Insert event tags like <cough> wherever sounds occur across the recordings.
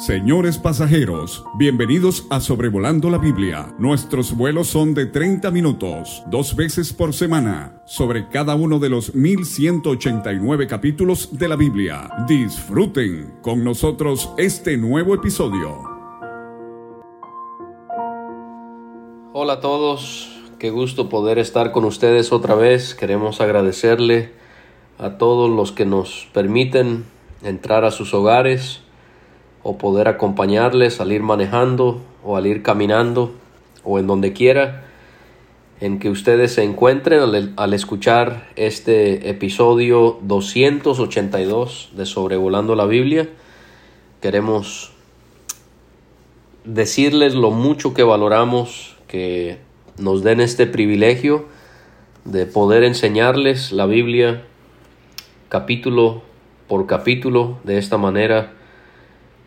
Señores pasajeros, bienvenidos a Sobrevolando la Biblia. Nuestros vuelos son de 30 minutos, dos veces por semana, sobre cada uno de los 1189 capítulos de la Biblia. Disfruten con nosotros este nuevo episodio. Hola a todos, qué gusto poder estar con ustedes otra vez. Queremos agradecerle a todos los que nos permiten entrar a sus hogares o poder acompañarles, salir manejando o al ir caminando o en donde quiera en que ustedes se encuentren al, al, escuchar este episodio 282 de Sobrevolando la Biblia. Queremos decirles lo mucho que valoramos que nos den este privilegio de poder enseñarles la Biblia capítulo por capítulo de esta manera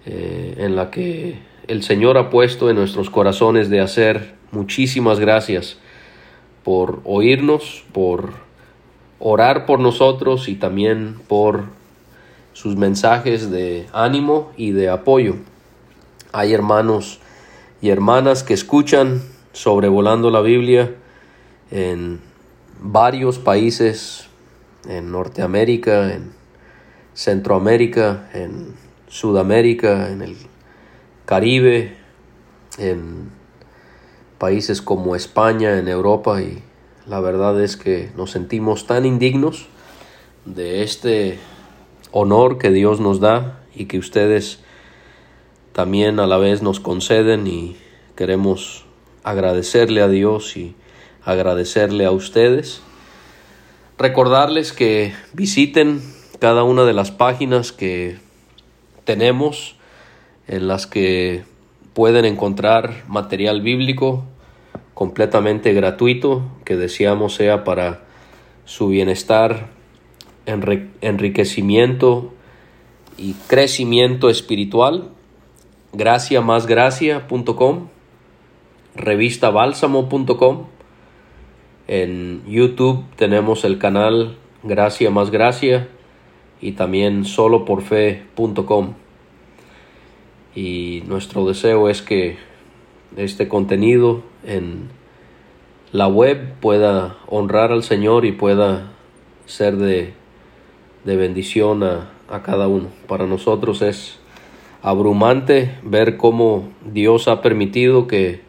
eh, en la que el Señor ha puesto en nuestros corazones de hacer. Muchísimas gracias por oírnos, por orar por nosotros y también por sus mensajes de ánimo y de apoyo. Hay hermanos y hermanas que escuchan sobrevolando la Biblia en varios países, en Norteamérica, en Centroamérica, en Sudamérica, en el Caribe, en países como España, en Europa y la verdad es que nos sentimos tan indignos de este honor que Dios nos da y que ustedes también a la vez nos conceden y queremos agradecerle a Dios y agradecerle a ustedes. Recordarles que visiten cada una de las páginas que tenemos en las que pueden encontrar material bíblico completamente gratuito que deseamos sea para su bienestar, enriquecimiento y crecimiento espiritual. Gracia más gracia.com, revista bálsamo.com. En YouTube tenemos el canal Gracia más Gracia y también soloporfe.com. Y nuestro deseo es que este contenido en la web pueda honrar al Señor y pueda ser de, de bendición a, a cada uno. Para nosotros es abrumante ver cómo Dios ha permitido que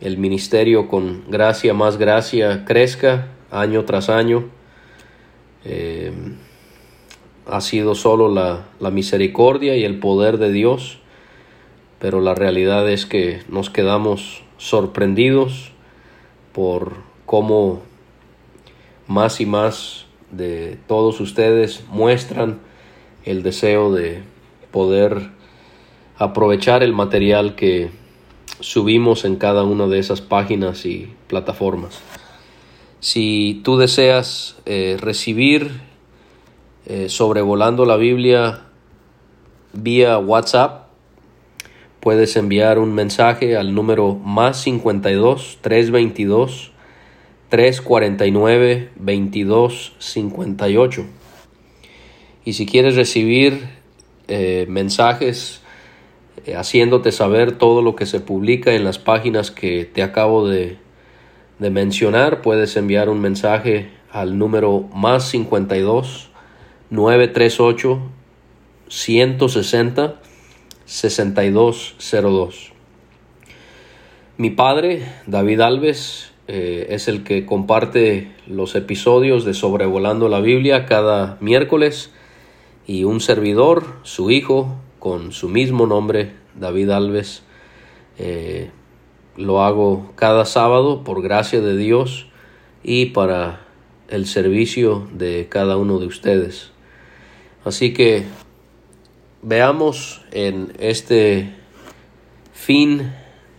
el ministerio con gracia más gracia crezca año tras año. Eh, ha sido solo la, la misericordia y el poder de Dios, pero la realidad es que nos quedamos sorprendidos por cómo más y más de todos ustedes muestran el deseo de poder aprovechar el material que subimos en cada una de esas páginas y plataformas. Si tú deseas eh, recibir eh, sobrevolando la Biblia vía WhatsApp, puedes enviar un mensaje al número más 52 322 349 22 58. Y si quieres recibir eh, mensajes eh, haciéndote saber todo lo que se publica en las páginas que te acabo de, de mencionar, puedes enviar un mensaje al número más 52 938 160 6202. Mi padre, David Alves, eh, es el que comparte los episodios de Sobrevolando la Biblia cada miércoles y un servidor, su hijo, con su mismo nombre, David Alves, eh, lo hago cada sábado por gracia de Dios y para el servicio de cada uno de ustedes. Así que veamos en este fin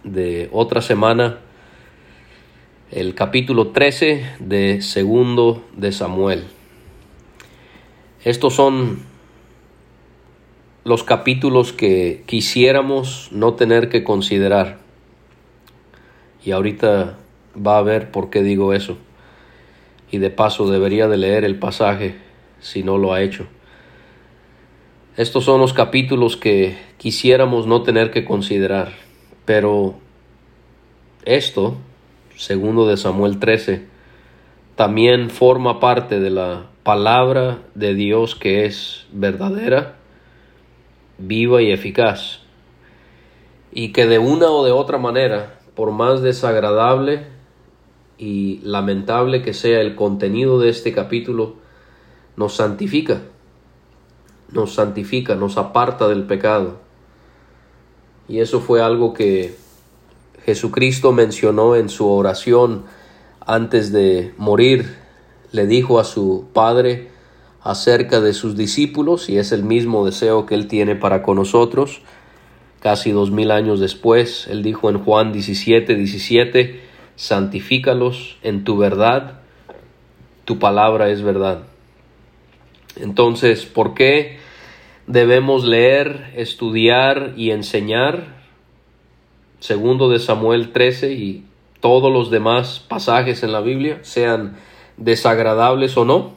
de otra semana el capítulo 13 de segundo de Samuel. Estos son los capítulos que quisiéramos no tener que considerar. Y ahorita va a ver por qué digo eso. Y de paso debería de leer el pasaje si no lo ha hecho. Estos son los capítulos que quisiéramos no tener que considerar, pero esto, segundo de Samuel 13, también forma parte de la palabra de Dios que es verdadera, viva y eficaz, y que de una o de otra manera, por más desagradable y lamentable que sea el contenido de este capítulo, nos santifica nos santifica, nos aparta del pecado. Y eso fue algo que Jesucristo mencionó en su oración antes de morir. Le dijo a su Padre acerca de sus discípulos y es el mismo deseo que Él tiene para con nosotros. Casi dos mil años después, Él dijo en Juan 17, 17, santifícalos en tu verdad, tu palabra es verdad. Entonces, ¿por qué debemos leer, estudiar y enseñar? Segundo de Samuel 13 y todos los demás pasajes en la Biblia, sean desagradables o no,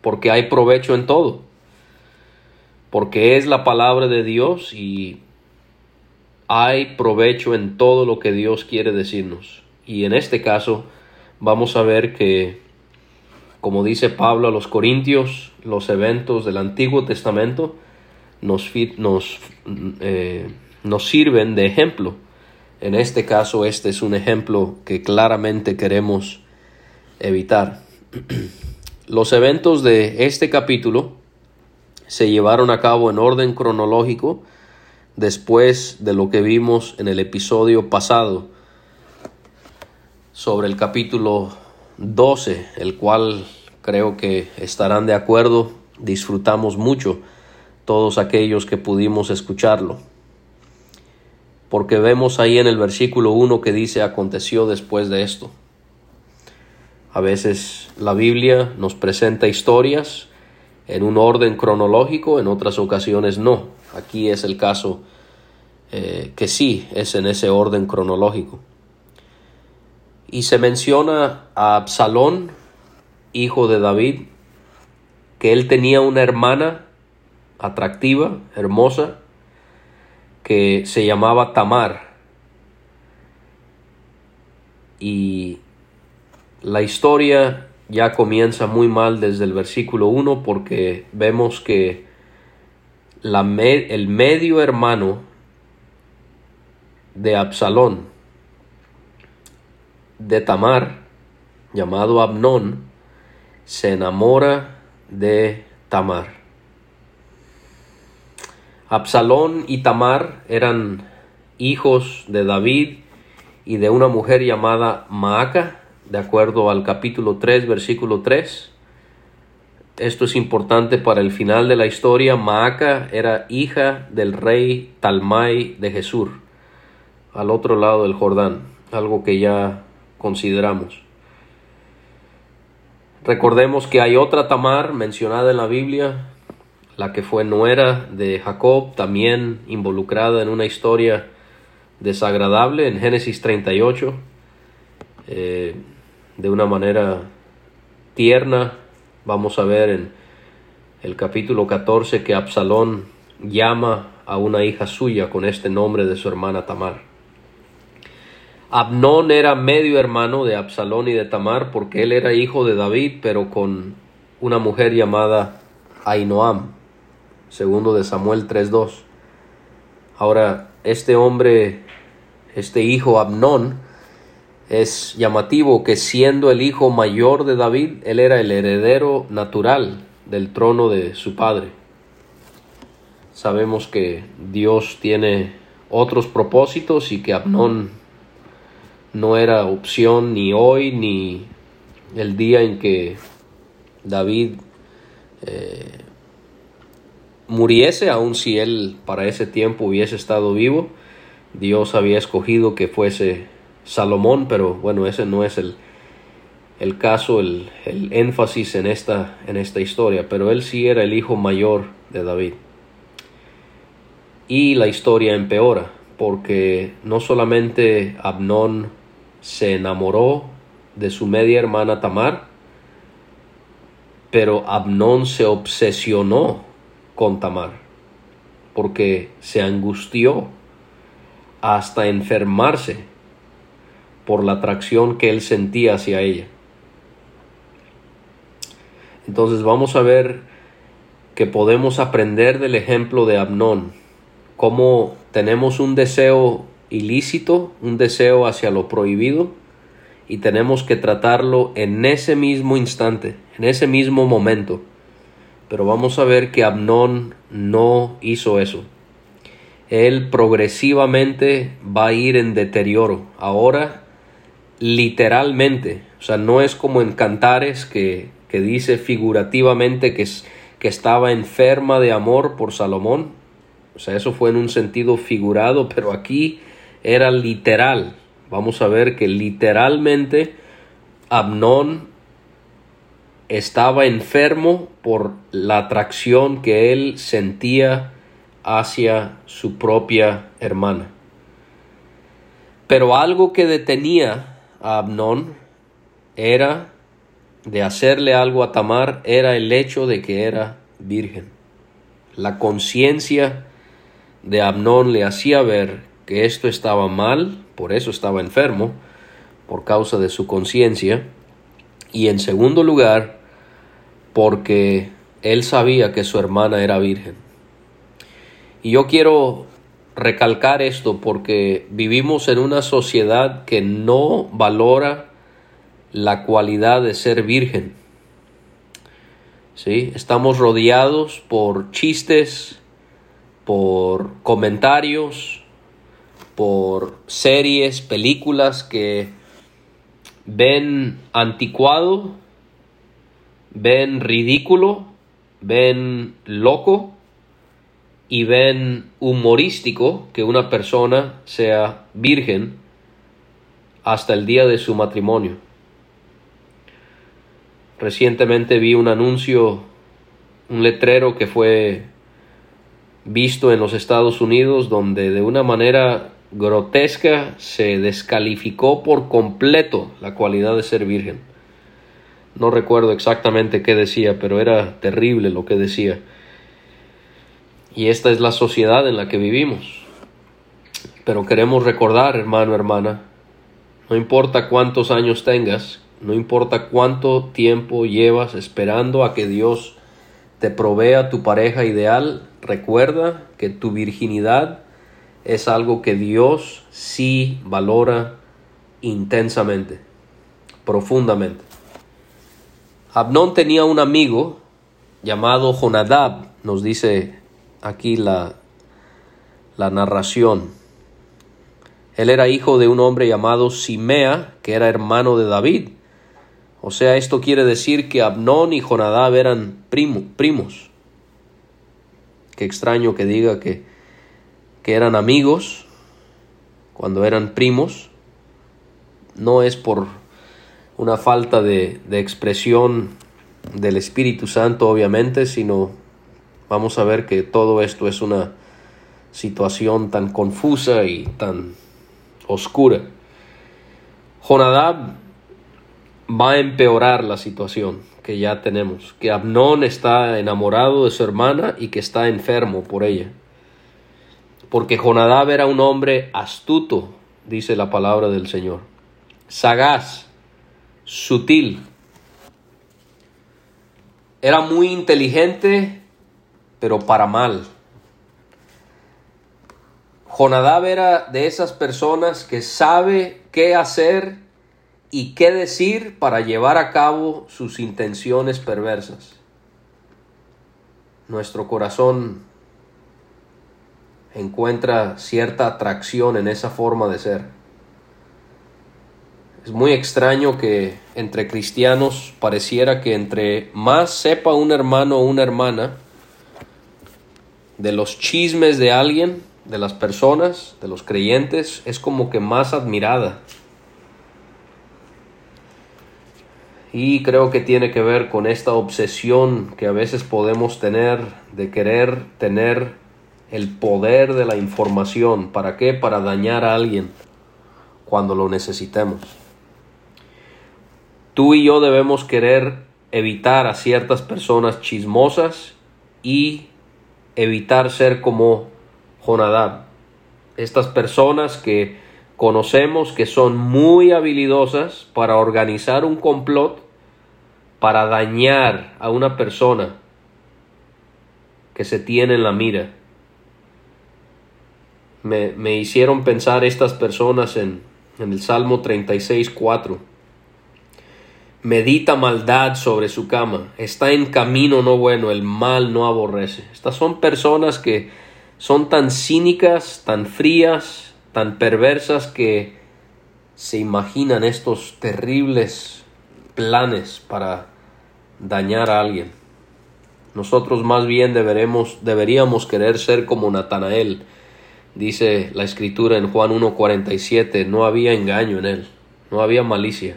porque hay provecho en todo, porque es la palabra de Dios y hay provecho en todo lo que Dios quiere decirnos. Y en este caso vamos a ver que como dice Pablo a los Corintios, los eventos del Antiguo Testamento nos, nos, eh, nos sirven de ejemplo. En este caso, este es un ejemplo que claramente queremos evitar. <clears throat> Los eventos de este capítulo se llevaron a cabo en orden cronológico después de lo que vimos en el episodio pasado sobre el capítulo 12, el cual creo que estarán de acuerdo, disfrutamos mucho todos aquellos que pudimos escucharlo. Porque vemos ahí en el versículo 1 que dice aconteció después de esto. A veces la Biblia nos presenta historias en un orden cronológico, en otras ocasiones no. Aquí es el caso eh, que sí es en ese orden cronológico. Y se menciona a Absalón, hijo de David, que él tenía una hermana atractiva, hermosa, que se llamaba Tamar. Y la historia ya comienza muy mal desde el versículo 1 porque vemos que el medio hermano de Absalón, de Tamar, llamado Abnón, se enamora de Tamar. Absalón y Tamar eran hijos de David y de una mujer llamada Maaca, de acuerdo al capítulo 3, versículo 3. Esto es importante para el final de la historia. Maaca era hija del rey Talmai de Jesús, al otro lado del Jordán, algo que ya consideramos. Recordemos que hay otra Tamar mencionada en la Biblia, la que fue nuera de Jacob, también involucrada en una historia desagradable en Génesis 38, eh, de una manera tierna. Vamos a ver en el capítulo 14 que Absalón llama a una hija suya con este nombre de su hermana Tamar. Abnón era medio hermano de Absalón y de Tamar porque él era hijo de David, pero con una mujer llamada Ainoam, segundo de Samuel 3.2. Ahora, este hombre, este hijo Abnón, es llamativo que siendo el hijo mayor de David, él era el heredero natural del trono de su padre. Sabemos que Dios tiene otros propósitos y que Abnón no era opción ni hoy ni el día en que David eh, muriese, aun si él para ese tiempo hubiese estado vivo. Dios había escogido que fuese Salomón, pero bueno, ese no es el, el caso, el, el, énfasis en esta, en esta historia, pero él sí era el hijo mayor de David. Y la historia empeora, porque no solamente Abnón se enamoró de su media hermana Tamar, pero Abnón se obsesionó con Tamar. porque se angustió hasta enfermarse por la atracción que él sentía hacia ella. Entonces vamos a ver que podemos aprender del ejemplo de Abnón, cómo tenemos un deseo ilícito, un deseo hacia lo prohibido, y tenemos que tratarlo en ese mismo instante, en ese mismo momento. Pero vamos a ver que Abnón no hizo eso. Él progresivamente va a ir en deterioro. Ahora, literalmente, o sea, no es como en Cantares que, que dice figurativamente que, que estaba enferma de amor por Salomón. O sea, eso fue en un sentido figurado, pero aquí era literal. Vamos a ver que literalmente Abnón estaba enfermo por la atracción que él sentía hacia su propia hermana. Pero algo que detenía a Abnón era de hacerle algo a Tamar, era el hecho de que era virgen. La conciencia de Abnón le hacía ver que esto estaba mal, por eso estaba enfermo, por causa de su conciencia, y en segundo lugar, porque él sabía que su hermana era virgen. Y yo quiero recalcar esto porque vivimos en una sociedad que no valora la cualidad de ser virgen. ¿Sí? Estamos rodeados por chistes, por comentarios, por series, películas que ven anticuado, ven ridículo, ven loco y ven humorístico que una persona sea virgen hasta el día de su matrimonio. Recientemente vi un anuncio, un letrero que fue visto en los Estados Unidos donde de una manera grotesca se descalificó por completo la cualidad de ser virgen. No recuerdo exactamente qué decía, pero era terrible lo que decía. Y esta es la sociedad en la que vivimos. Pero queremos recordar, hermano, hermana, no importa cuántos años tengas, no importa cuánto tiempo llevas esperando a que Dios te provea tu pareja ideal, recuerda que tu virginidad es algo que Dios sí valora intensamente, profundamente. Abnón tenía un amigo llamado Jonadab, nos dice aquí la, la narración. Él era hijo de un hombre llamado Simea, que era hermano de David. O sea, esto quiere decir que Abnón y Jonadab eran primos. Qué extraño que diga que que eran amigos, cuando eran primos, no es por una falta de, de expresión del Espíritu Santo, obviamente, sino vamos a ver que todo esto es una situación tan confusa y tan oscura. Jonadab va a empeorar la situación que ya tenemos, que Abnón está enamorado de su hermana y que está enfermo por ella porque Jonadab era un hombre astuto, dice la palabra del Señor, sagaz, sutil. Era muy inteligente, pero para mal. Jonadab era de esas personas que sabe qué hacer y qué decir para llevar a cabo sus intenciones perversas. Nuestro corazón encuentra cierta atracción en esa forma de ser. Es muy extraño que entre cristianos pareciera que entre más sepa un hermano o una hermana de los chismes de alguien, de las personas, de los creyentes, es como que más admirada. Y creo que tiene que ver con esta obsesión que a veces podemos tener de querer tener el poder de la información. ¿Para qué? Para dañar a alguien cuando lo necesitemos. Tú y yo debemos querer evitar a ciertas personas chismosas y evitar ser como Jonadab. Estas personas que conocemos que son muy habilidosas para organizar un complot para dañar a una persona que se tiene en la mira. Me, me hicieron pensar estas personas en, en el Salmo 36, 4. Medita maldad sobre su cama, está en camino no bueno, el mal no aborrece. Estas son personas que son tan cínicas, tan frías, tan perversas que se imaginan estos terribles planes para dañar a alguien. Nosotros más bien deberemos, deberíamos querer ser como Natanael. Dice la escritura en Juan 1.47, no había engaño en él, no había malicia.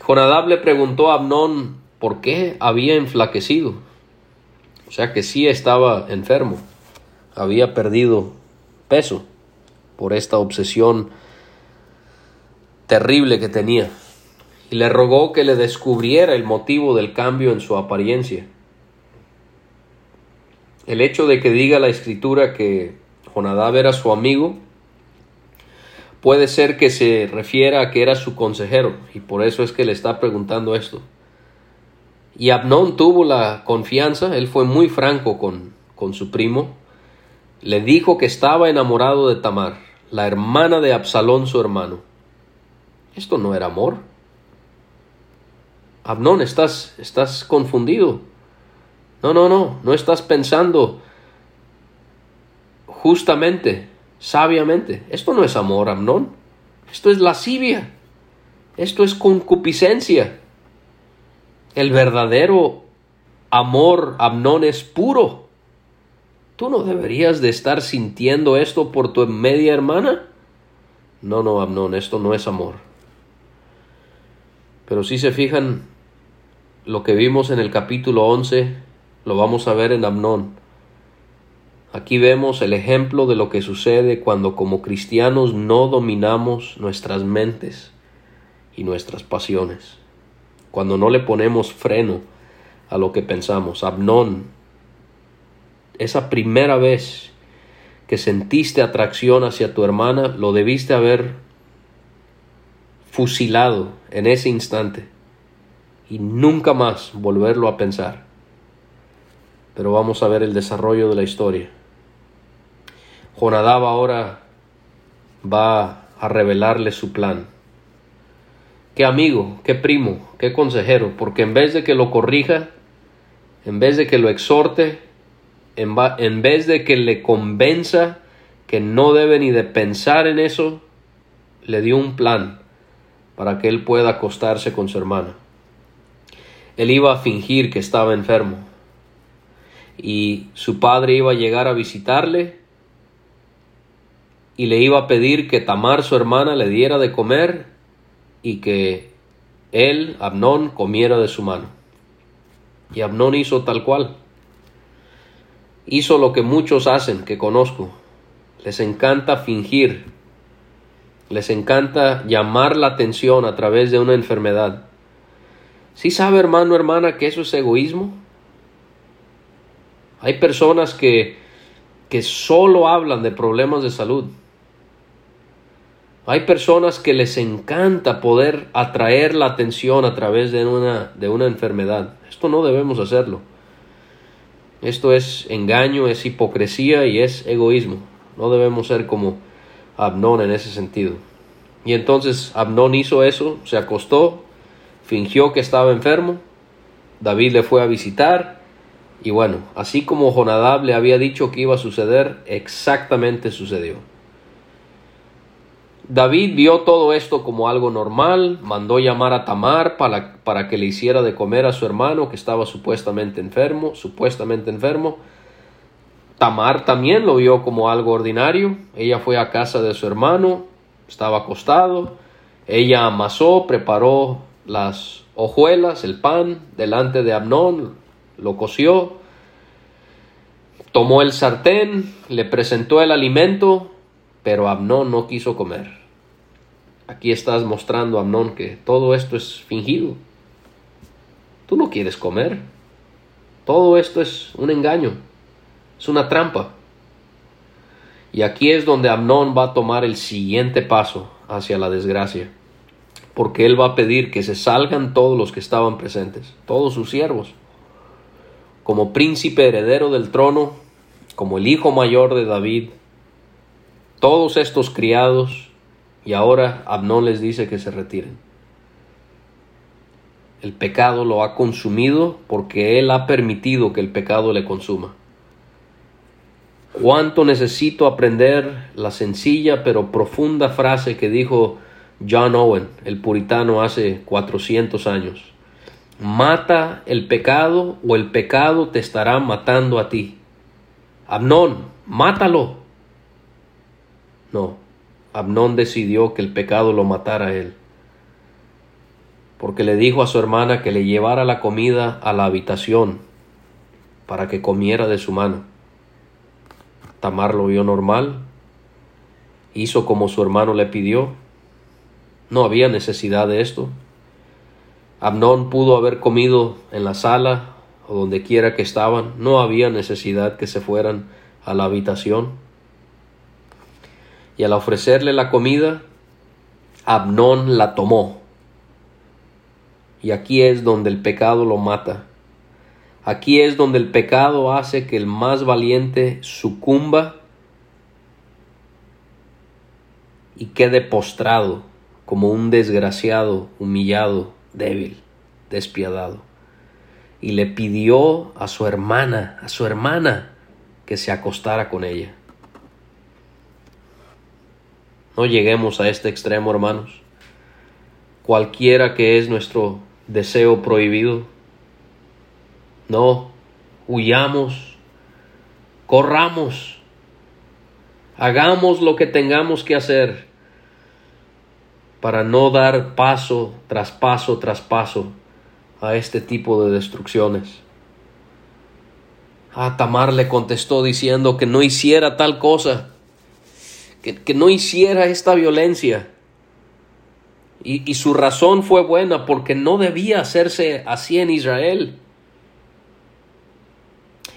Jonadab le preguntó a Abnón por qué había enflaquecido. O sea que sí estaba enfermo, había perdido peso por esta obsesión terrible que tenía. Y le rogó que le descubriera el motivo del cambio en su apariencia. El hecho de que diga la escritura que Jonadab era su amigo Puede ser que se refiera a que era su consejero y por eso es que le está preguntando esto. Y Abnón tuvo la confianza, él fue muy franco con, con su primo, le dijo que estaba enamorado de Tamar, la hermana de Absalón su hermano. Esto no era amor. Abnón, estás, estás confundido. No, no, no, no estás pensando justamente sabiamente. Esto no es amor, Amnón. Esto es lascivia. Esto es concupiscencia. El verdadero amor, Amnón, es puro. ¿Tú no deberías de estar sintiendo esto por tu media hermana? No, no, Amnón, esto no es amor. Pero si se fijan, lo que vimos en el capítulo 11, lo vamos a ver en Amnón. Aquí vemos el ejemplo de lo que sucede cuando como cristianos no dominamos nuestras mentes y nuestras pasiones, cuando no le ponemos freno a lo que pensamos. Abnón, esa primera vez que sentiste atracción hacia tu hermana, lo debiste haber fusilado en ese instante y nunca más volverlo a pensar. Pero vamos a ver el desarrollo de la historia. Jonadab ahora va a revelarle su plan. Qué amigo, qué primo, qué consejero, porque en vez de que lo corrija, en vez de que lo exhorte, en, en vez de que le convenza que no debe ni de pensar en eso, le dio un plan para que él pueda acostarse con su hermana. Él iba a fingir que estaba enfermo y su padre iba a llegar a visitarle y le iba a pedir que Tamar, su hermana, le diera de comer y que él, Abnón, comiera de su mano. Y Abnón hizo tal cual. Hizo lo que muchos hacen, que conozco. Les encanta fingir. Les encanta llamar la atención a través de una enfermedad. ¿Sí sabe, hermano, hermana, que eso es egoísmo? Hay personas que, que solo hablan de problemas de salud hay personas que les encanta poder atraer la atención a través de una, de una enfermedad. Esto no debemos hacerlo. Esto es engaño, es hipocresía y es egoísmo. No debemos ser como Abnón en ese sentido. Y entonces Abnón hizo eso, se acostó, fingió que estaba enfermo, David le fue a visitar y bueno, así como Jonadab le había dicho que iba a suceder, exactamente sucedió. David vio todo esto como algo normal, mandó llamar a Tamar para, para, que le hiciera de comer a su hermano que estaba supuestamente enfermo, supuestamente enfermo. Tamar también lo vio como algo ordinario. Ella fue a casa de su hermano, estaba acostado. Ella amasó, preparó las hojuelas, el pan, delante de Amnón, lo coció. Tomó el sartén, le presentó el alimento, pero Amnón no quiso comer. Aquí estás mostrando, Amnón, que todo esto es fingido. Tú no quieres comer. Todo esto es un engaño. Es una trampa. Y aquí es donde Amnón va a tomar el siguiente paso hacia la desgracia. Porque él va a pedir que se salgan todos los que estaban presentes, todos sus siervos. Como príncipe heredero del trono, como el hijo mayor de David, todos estos criados, y ahora Amnón les dice que se retiren. El pecado lo ha consumido porque él ha permitido que el pecado le consuma. Cuánto necesito aprender la sencilla pero profunda frase que dijo John Owen, el puritano, hace 400 años. Mata el pecado o el pecado te estará matando a ti. Abnón, mátalo. No, Abnón decidió que el pecado lo matara a él, porque le dijo a su hermana que le llevara la comida a la habitación para que comiera de su mano. Tamar lo vio normal, hizo como su hermano le pidió. No había necesidad de esto. Abnón pudo haber comido en la sala o donde quiera que estaban. No había necesidad que se fueran a la habitación. Y al ofrecerle la comida, Abnón la tomó. Y aquí es donde el pecado lo mata. Aquí es donde el pecado hace que el más valiente sucumba y quede postrado como un desgraciado, humillado, débil, despiadado. Y le pidió a su hermana, a su hermana, que se acostara con ella. No lleguemos a este extremo, hermanos. Cualquiera que es nuestro deseo prohibido, no, huyamos, corramos, hagamos lo que tengamos que hacer para no dar paso tras paso tras paso a este tipo de destrucciones. A Tamar le contestó diciendo que no hiciera tal cosa, que, que no hiciera esta violencia. Y, y su razón fue buena porque no debía hacerse así en Israel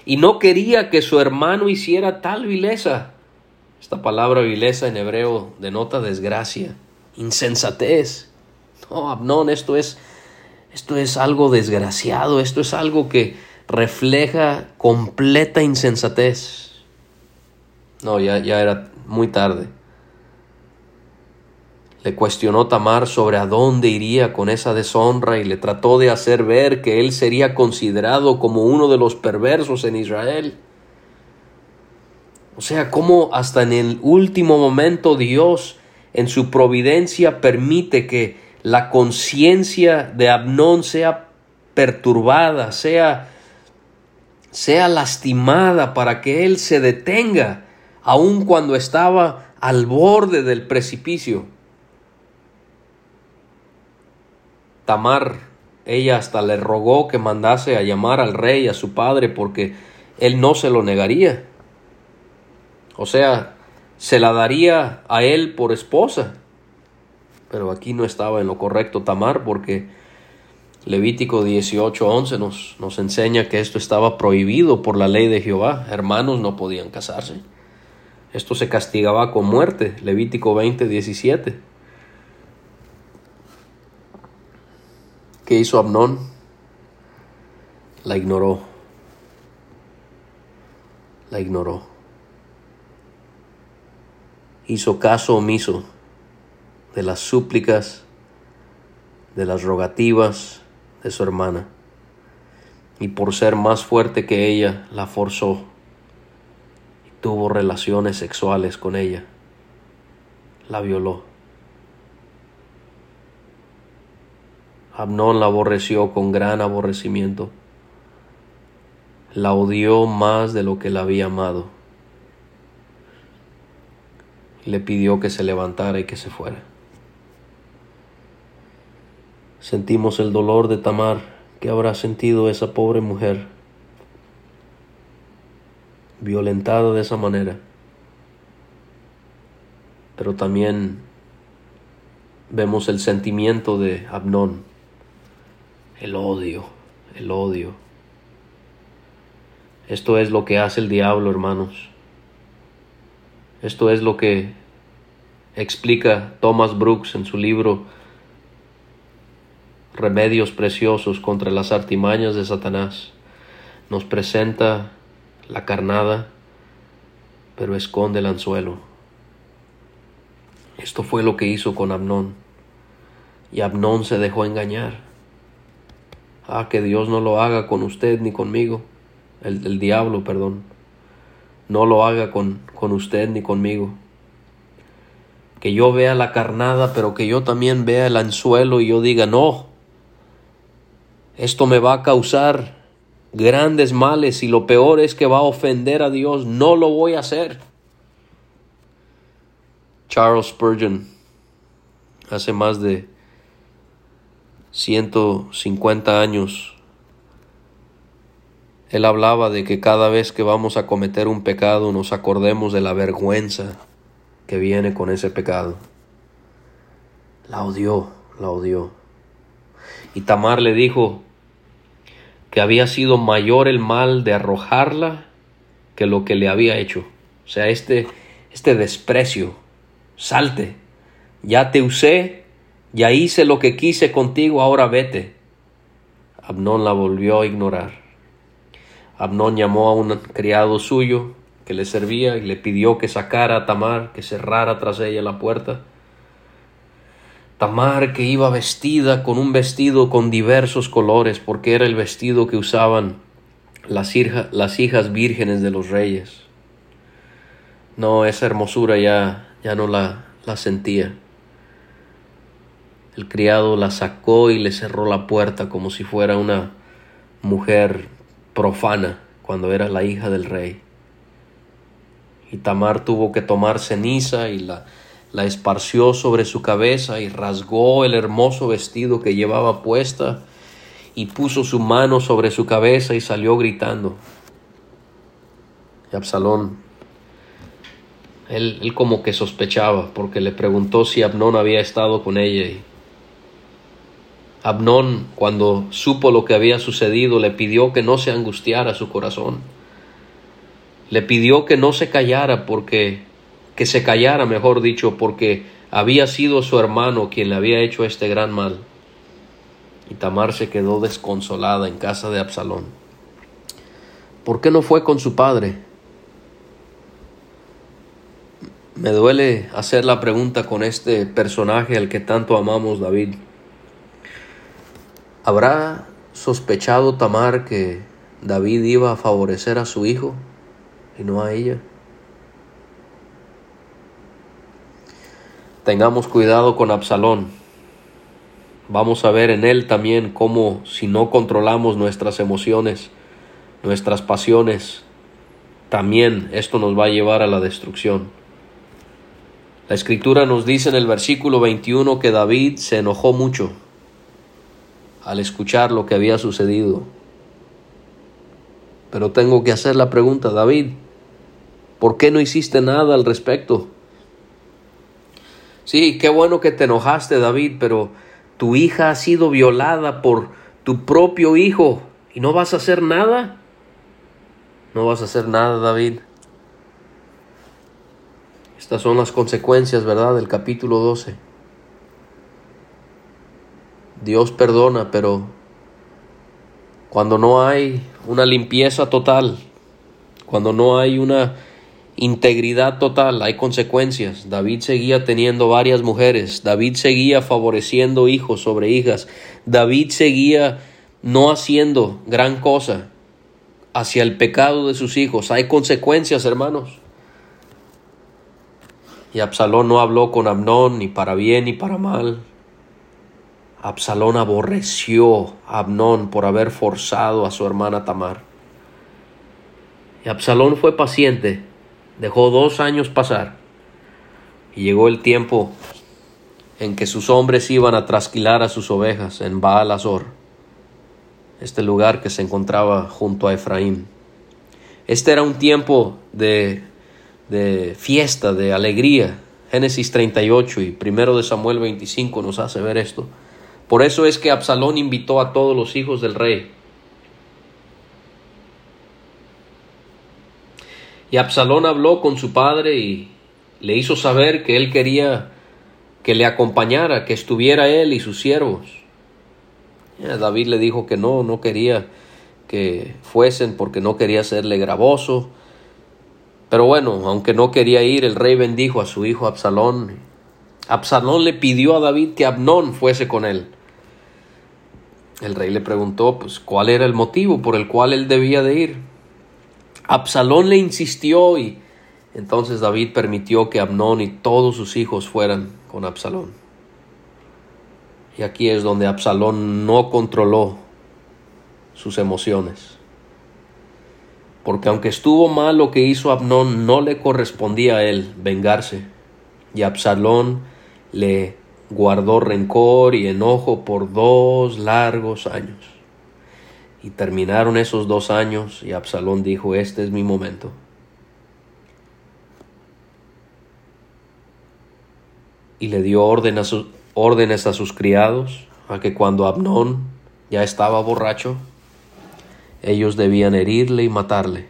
y no quería que su hermano hiciera tal vileza. Esta palabra vileza en hebreo denota desgracia, insensatez. No, Abnón, esto es, esto es algo desgraciado, esto es algo que refleja completa insensatez. No, ya, ya era muy tarde. Le cuestionó Tamar sobre a dónde iría con esa deshonra y le trató de hacer ver que él sería considerado como uno de los perversos en Israel. O sea, cómo hasta en el último momento Dios en su providencia permite que la conciencia de Abnón sea perturbada, sea, sea lastimada para que él se detenga, aun cuando estaba al borde del precipicio. Tamar, ella hasta le rogó que mandase a llamar al rey, a su padre, porque él no se lo negaría. O sea, se la daría a él por esposa. Pero aquí no estaba en lo correcto Tamar porque Levítico 18:11 nos, nos enseña que esto estaba prohibido por la ley de Jehová. Hermanos no podían casarse. Esto se castigaba con muerte. Levítico 20:17. ¿Qué hizo Abnón? La ignoró. La ignoró. Hizo caso omiso de las súplicas, de las rogativas de su hermana. Y por ser más fuerte que ella, la forzó tuvo relaciones sexuales con ella. La violó. Abnón la aborreció con gran aborrecimiento. La odió más de lo que la había amado. Le pidió que se levantara y que se fuera. Sentimos el dolor de Tamar que habrá sentido esa pobre mujer, violentada de esa manera. Pero también vemos el sentimiento de Abnón el odio, el odio. Esto es lo que hace el diablo, hermanos. Esto es lo que explica Thomas Brooks en su libro Remedios Preciosos contra las artimañas de Satanás. Nos presenta la carnada, pero esconde el anzuelo. Esto fue lo que hizo con Abnón. Y Abnón se dejó engañar. Ah, que Dios no lo haga con usted ni conmigo. El, diablo, perdón. No lo haga con, con usted ni conmigo. Que yo vea la carnada, pero que yo también vea el anzuelo y yo diga, no, esto me va a causar grandes males y lo peor es que va a ofender a Dios. No lo voy a hacer. Charles Spurgeon, hace más de 150 años, él hablaba de que cada vez que vamos a cometer un pecado nos acordemos de la vergüenza que viene con ese pecado. La odió, la odió. Y Tamar le dijo que había sido mayor el mal de arrojarla que lo que le había hecho. O sea, este, este desprecio, salte, ya te usé, ya hice lo que quise contigo, ahora vete. Abnón la volvió a ignorar. Abnón llamó a un criado suyo que le servía y le pidió que sacara a Tamar, que cerrara tras ella la puerta. Tamar que iba vestida con un vestido con diversos colores, porque era el vestido que usaban las, hijas vírgenes de los reyes. No, esa hermosura ya, ya no la, la sentía. El criado la sacó y le cerró la puerta como si fuera una mujer profana cuando era la hija del rey. Y Tamar tuvo que tomar ceniza y la, la esparció sobre su cabeza y rasgó el hermoso vestido que llevaba puesta y puso su mano sobre su cabeza y salió gritando. Y Absalón, él, él como que sospechaba porque le preguntó si Abnón había estado con ella y Abnón, cuando supo lo que había sucedido, le pidió que no se angustiara su corazón. Le pidió que no se callara porque, que se callara, mejor dicho, porque había sido su hermano quien le había hecho este gran mal. Y Tamar se quedó desconsolada en casa de Absalón. ¿Por qué no fue con su padre? Me duele hacer la pregunta con este personaje al que tanto amamos, David. ¿Habrá sospechado Tamar que David iba a favorecer a su hijo y no a ella? Tengamos cuidado con Absalón. Vamos a ver en él también cómo si no controlamos nuestras emociones, nuestras pasiones, también esto nos va a llevar a la destrucción. La escritura nos dice en el versículo 21 que David se enojó mucho al escuchar lo que había sucedido. Pero tengo que hacer la pregunta, David, ¿por qué no hiciste nada al respecto? Sí, qué bueno que te enojaste, David, pero tu hija ha sido violada por tu propio hijo y no vas a hacer nada. No vas a hacer nada, David. Estas son las consecuencias, ¿verdad?, del capítulo 12. Dios perdona, pero cuando no hay una limpieza total, cuando no hay una integridad total, hay consecuencias. David seguía teniendo varias mujeres, David seguía favoreciendo hijos sobre hijas, David seguía no haciendo gran cosa hacia el pecado de sus hijos. Hay consecuencias, hermanos. Y Absalón no habló con Amnón ni para bien ni para mal. Absalón aborreció a Abnón por haber forzado a su hermana Tamar. Y Absalón fue paciente, dejó dos años pasar, y llegó el tiempo en que sus hombres iban a trasquilar a sus ovejas en Baal Azor, este lugar que se encontraba junto a Efraín. Este era un tiempo de, de fiesta, de alegría. Génesis 38 y primero de Samuel 25 nos hace ver esto. Por eso es que Absalón invitó a todos los hijos del rey. Y Absalón habló con su padre y le hizo saber que él quería que le acompañara, que estuviera él y sus siervos. David le dijo que no, no quería que fuesen porque no quería serle gravoso. Pero bueno, aunque no quería ir, el rey bendijo a su hijo Absalón. Absalón le pidió a David que Abnón fuese con él. El rey le preguntó, pues, cuál era el motivo por el cual él debía de ir. Absalón le insistió y entonces David permitió que Abnón y todos sus hijos fueran con Absalón. Y aquí es donde Absalón no controló sus emociones. Porque aunque estuvo mal lo que hizo Abnón, no le correspondía a él vengarse. Y Absalón le guardó rencor y enojo por dos largos años. Y terminaron esos dos años y Absalón dijo, este es mi momento. Y le dio orden a órdenes a sus criados a que cuando Abnón ya estaba borracho, ellos debían herirle y matarle.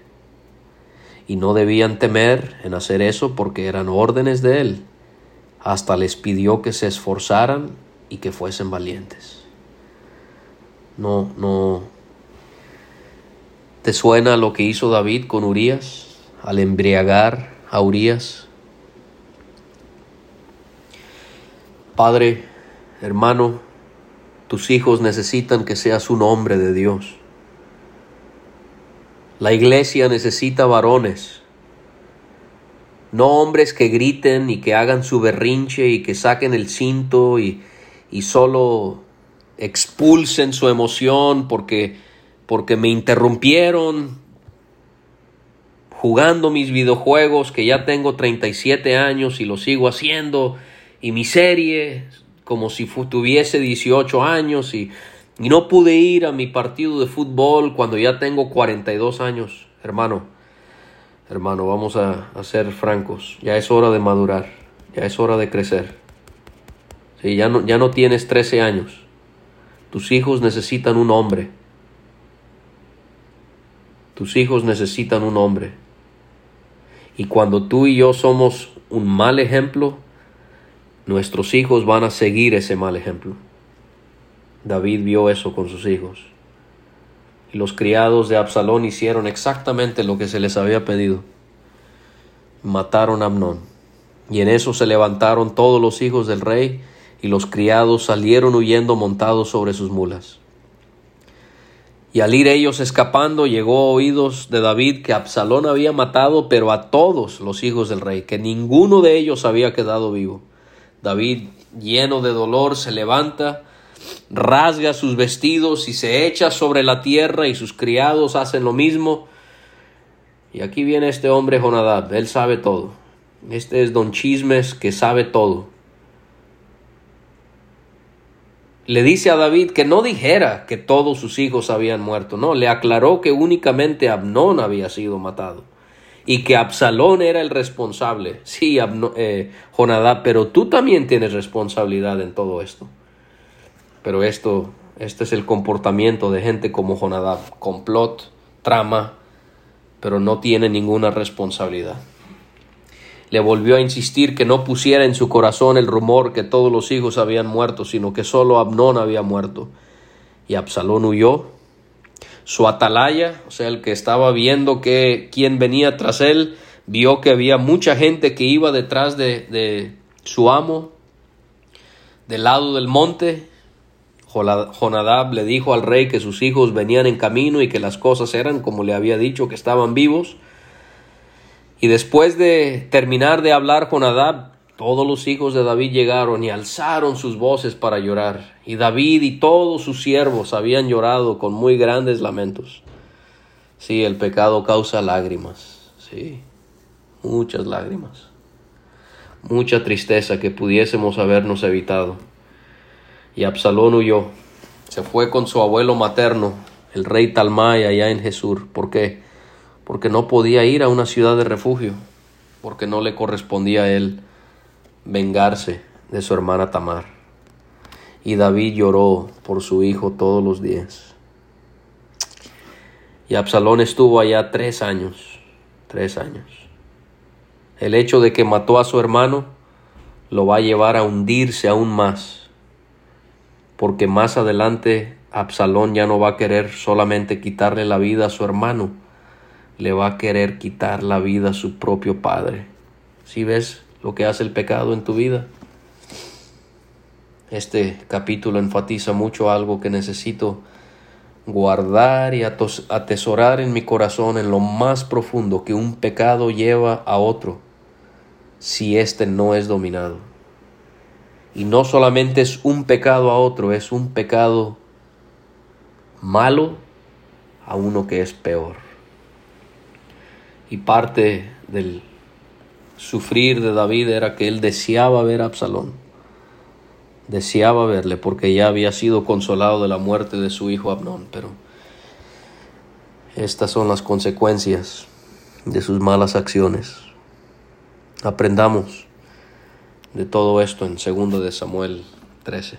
Y no debían temer en hacer eso porque eran órdenes de él hasta les pidió que se esforzaran y que fuesen valientes. No, no. ¿Te suena lo que hizo David con Urias al embriagar a Urias? Padre, hermano, tus hijos necesitan que seas un hombre de Dios. La iglesia necesita varones no hombres que griten y que hagan su berrinche y que saquen el cinto y, y solo expulsen su emoción porque, porque me interrumpieron jugando mis videojuegos que ya tengo 37 años y lo sigo haciendo y mi serie como si tuviese 18 años y, no pude ir a mi partido de fútbol cuando ya tengo 42 años, hermano. Hermano, vamos a, ser francos. Ya es hora de madurar. Ya es hora de crecer. Sí, ya, no, ya no tienes 13 años. Tus hijos necesitan un hombre. Tus hijos necesitan un hombre. Y cuando tú y yo somos un mal ejemplo, nuestros hijos van a seguir ese mal ejemplo. David vio eso con sus hijos y los criados de Absalón hicieron exactamente lo que se les había pedido. Mataron a Amnón. Y en eso se levantaron todos los hijos del rey, y los criados salieron huyendo montados sobre sus mulas. Y al ir ellos escapando, llegó a oídos de David que Absalón había matado, pero a todos los hijos del rey, que ninguno de ellos había quedado vivo. David, lleno de dolor, se levanta, rasga sus vestidos y se echa sobre la tierra y sus criados hacen lo mismo. Y aquí viene este hombre Jonadab, él sabe todo. Este es don Chismes que sabe todo. Le dice a David que no dijera que todos sus hijos habían muerto, no, le aclaró que únicamente Abnón había sido matado y que Absalón era el responsable. Sí, eh, Jonadab, pero tú también tienes responsabilidad en todo esto. Pero esto, este es el comportamiento de gente como Jonadab, complot, trama, pero no tiene ninguna responsabilidad. Le volvió a insistir que no pusiera en su corazón el rumor que todos los hijos habían muerto, sino que solo Abnón había muerto. Y Absalón huyó. Su atalaya, o sea, el que estaba viendo que quien venía tras él, vio que había mucha gente que iba detrás de, de su amo, del lado del monte, Jonadab le dijo al rey que sus hijos venían en camino y que las cosas eran como le había dicho, que estaban vivos. Y después de terminar de hablar Jonadab, todos los hijos de David llegaron y alzaron sus voces para llorar. Y David y todos sus siervos habían llorado con muy grandes lamentos. Sí, el pecado causa lágrimas, sí, muchas lágrimas, mucha tristeza que pudiésemos habernos evitado. Y Absalón huyó. Se fue con su abuelo materno, el rey Talmai, allá en Jesús. ¿Por qué? Porque no podía ir a una ciudad de refugio, porque no le correspondía a él vengarse de su hermana Tamar. Y David lloró por su hijo todos los días. Y Absalón estuvo allá tres años. Tres años. El hecho de que mató a su hermano lo va a llevar a hundirse aún más, porque más adelante Absalón ya no va a querer solamente quitarle la vida a su hermano, le va a querer quitar la vida a su propio padre. Si ves lo que hace el pecado en tu vida? Este capítulo enfatiza mucho algo que necesito guardar y atesorar en mi corazón en lo más profundo que un pecado lleva a otro si éste no es dominado. Y no solamente es un pecado a otro, es un pecado malo a uno que es peor. Y parte del sufrir de David era que él deseaba ver a Absalón. Deseaba verle porque ya había sido consolado de la muerte de su hijo Abnón, pero estas son las consecuencias de sus malas acciones. Aprendamos de todo esto en 2 de Samuel 13.